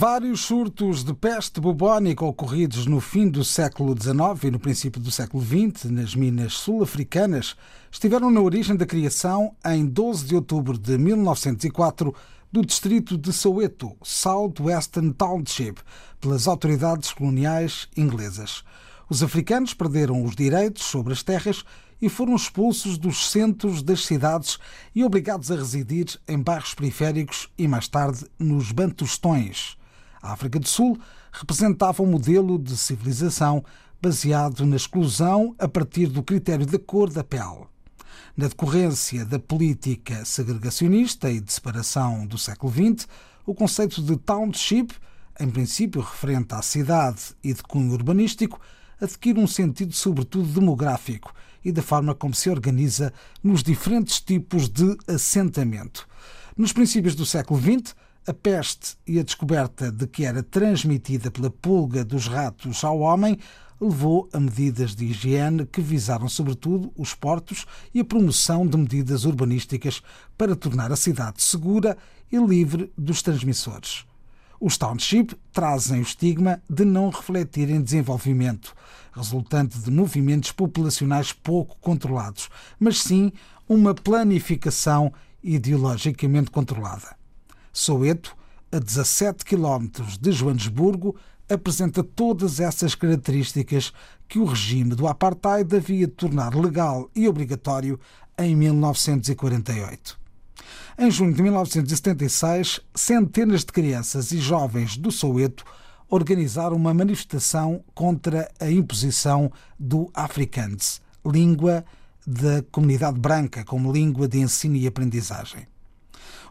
vários surtos de peste bubónica ocorridos no fim do século XIX e no princípio do século XX nas minas sul-africanas estiveram na origem da criação, em 12 de outubro de 1904, do distrito de Soweto, Southwestern Township, pelas autoridades coloniais inglesas. Os africanos perderam os direitos sobre as terras e foram expulsos dos centros das cidades e obrigados a residir em bairros periféricos e mais tarde nos Bantustões. A África do Sul representava um modelo de civilização baseado na exclusão a partir do critério da cor da pele. Na decorrência da política segregacionista e de separação do século XX, o conceito de township, em princípio referente à cidade e de cunho urbanístico, adquire um sentido sobretudo demográfico e da forma como se organiza nos diferentes tipos de assentamento. Nos princípios do século XX, a peste e a descoberta de que era transmitida pela pulga dos ratos ao homem levou a medidas de higiene que visaram sobretudo os portos e a promoção de medidas urbanísticas para tornar a cidade segura e livre dos transmissores. Os township trazem o estigma de não refletirem desenvolvimento, resultante de movimentos populacionais pouco controlados, mas sim uma planificação ideologicamente controlada. Soweto, a 17 quilómetros de Joanesburgo, apresenta todas essas características que o regime do apartheid havia de tornar legal e obrigatório em 1948. Em junho de 1976, centenas de crianças e jovens do Soweto organizaram uma manifestação contra a imposição do Afrikaans, língua da comunidade branca como língua de ensino e aprendizagem.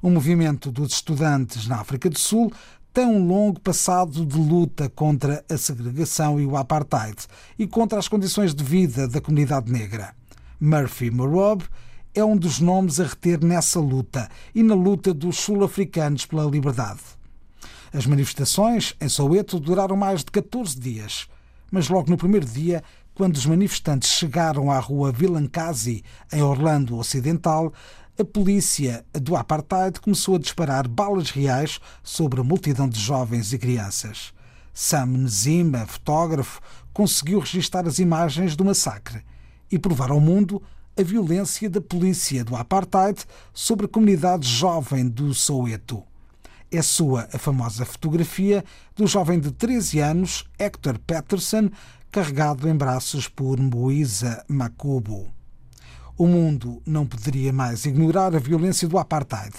O movimento dos estudantes na África do Sul tem um longo passado de luta contra a segregação e o apartheid e contra as condições de vida da comunidade negra. Murphy Morob é um dos nomes a reter nessa luta e na luta dos sul-africanos pela liberdade. As manifestações em Soweto duraram mais de 14 dias, mas logo no primeiro dia, quando os manifestantes chegaram à rua Vilancasi, em Orlando Ocidental, a polícia do apartheid começou a disparar balas reais sobre a multidão de jovens e crianças. Sam Nzima, fotógrafo, conseguiu registrar as imagens do massacre e provar ao mundo a violência da polícia do apartheid sobre a comunidade jovem do Soweto. É sua a famosa fotografia do jovem de 13 anos, Hector Peterson, carregado em braços por Moisa Makubu. O mundo não poderia mais ignorar a violência do apartheid.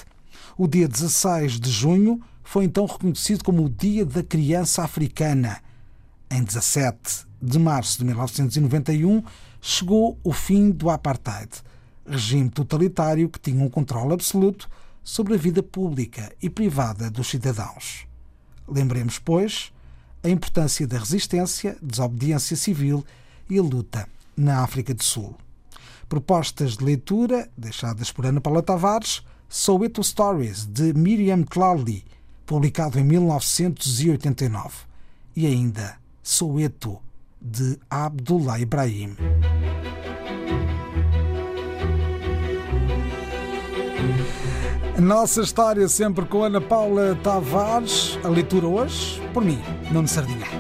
O dia 16 de junho foi então reconhecido como o Dia da Criança Africana. Em 17 de março de 1991, chegou o fim do apartheid, regime totalitário que tinha um controle absoluto sobre a vida pública e privada dos cidadãos. Lembremos, pois, a importância da resistência, desobediência civil e a luta na África do Sul. Propostas de leitura deixadas por Ana Paula Tavares, Soweto Stories, de Miriam Tlali, publicado em 1989. E ainda Soweto, de Abdullah Ibrahim. Nossa história sempre com Ana Paula Tavares. A leitura hoje, por mim, Nuno Sardinha.